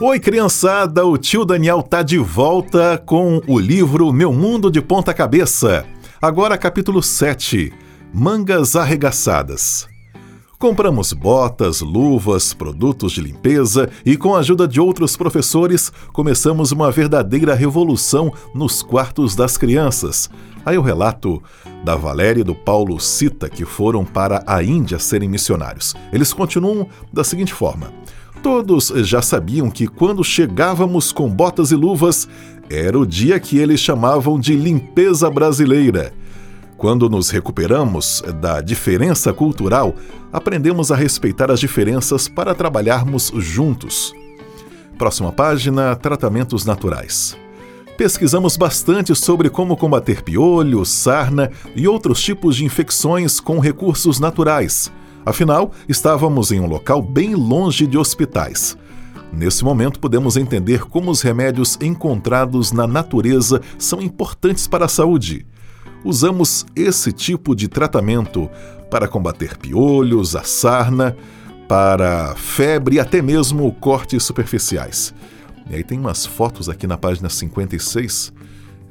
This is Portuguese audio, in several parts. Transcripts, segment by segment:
Oi, criançada! O tio Daniel tá de volta com o livro Meu Mundo de Ponta Cabeça. Agora, capítulo 7 Mangas Arregaçadas. Compramos botas, luvas, produtos de limpeza e, com a ajuda de outros professores, começamos uma verdadeira revolução nos quartos das crianças. Aí o relato da Valéria e do Paulo Cita, que foram para a Índia serem missionários. Eles continuam da seguinte forma. Todos já sabiam que quando chegávamos com botas e luvas, era o dia que eles chamavam de limpeza brasileira. Quando nos recuperamos da diferença cultural, aprendemos a respeitar as diferenças para trabalharmos juntos. Próxima página: Tratamentos naturais. Pesquisamos bastante sobre como combater piolho, sarna e outros tipos de infecções com recursos naturais. Afinal, estávamos em um local bem longe de hospitais. Nesse momento, podemos entender como os remédios encontrados na natureza são importantes para a saúde. Usamos esse tipo de tratamento para combater piolhos, a sarna, para febre e até mesmo cortes superficiais. E aí tem umas fotos aqui na página 56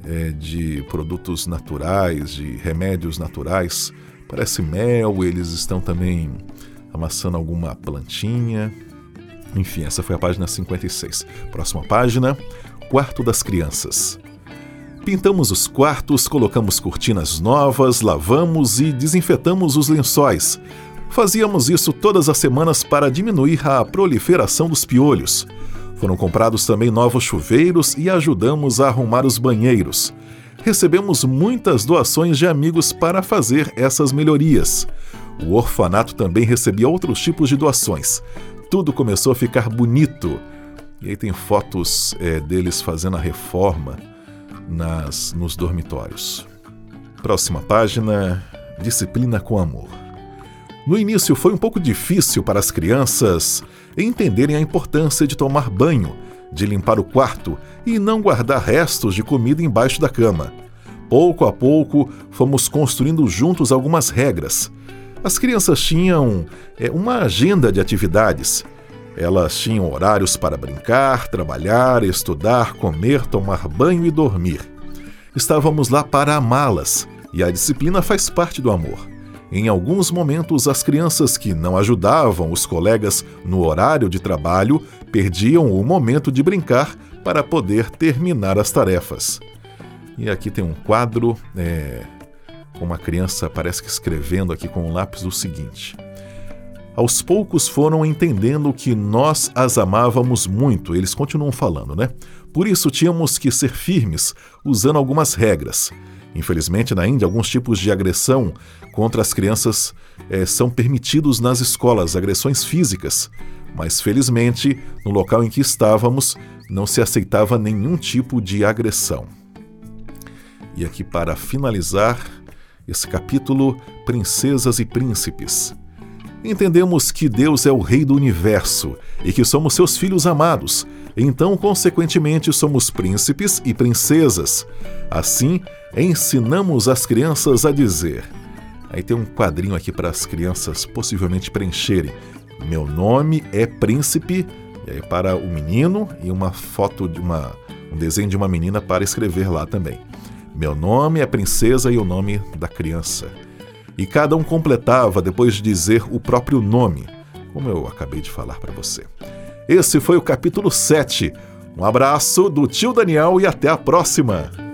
é, de produtos naturais, de remédios naturais Parece mel, eles estão também amassando alguma plantinha. Enfim, essa foi a página 56. Próxima página: Quarto das Crianças. Pintamos os quartos, colocamos cortinas novas, lavamos e desinfetamos os lençóis. Fazíamos isso todas as semanas para diminuir a proliferação dos piolhos. Foram comprados também novos chuveiros e ajudamos a arrumar os banheiros recebemos muitas doações de amigos para fazer essas melhorias. O orfanato também recebia outros tipos de doações. Tudo começou a ficar bonito. E aí tem fotos é, deles fazendo a reforma nas, nos dormitórios. Próxima página: Disciplina com amor. No início foi um pouco difícil para as crianças entenderem a importância de tomar banho de limpar o quarto e não guardar restos de comida embaixo da cama. Pouco a pouco, fomos construindo juntos algumas regras. As crianças tinham é, uma agenda de atividades. Elas tinham horários para brincar, trabalhar, estudar, comer, tomar banho e dormir. Estávamos lá para amá-las, e a disciplina faz parte do amor. Em alguns momentos, as crianças que não ajudavam os colegas no horário de trabalho perdiam o momento de brincar para poder terminar as tarefas. E aqui tem um quadro é, com uma criança, parece que escrevendo aqui com um lápis o seguinte. Aos poucos foram entendendo que nós as amávamos muito, eles continuam falando, né? Por isso tínhamos que ser firmes, usando algumas regras. Infelizmente, na Índia, alguns tipos de agressão contra as crianças é, são permitidos nas escolas, agressões físicas. Mas, felizmente, no local em que estávamos, não se aceitava nenhum tipo de agressão. E aqui, para finalizar esse capítulo, Princesas e Príncipes. Entendemos que Deus é o Rei do universo e que somos seus filhos amados, então, consequentemente, somos príncipes e princesas. Assim, ensinamos as crianças a dizer. Aí tem um quadrinho aqui para as crianças possivelmente preencherem. Meu nome é Príncipe, aí para o menino, e uma foto de uma. um desenho de uma menina para escrever lá também. Meu nome é Princesa e o nome da criança. E cada um completava depois de dizer o próprio nome, como eu acabei de falar para você. Esse foi o capítulo 7. Um abraço do tio Daniel e até a próxima!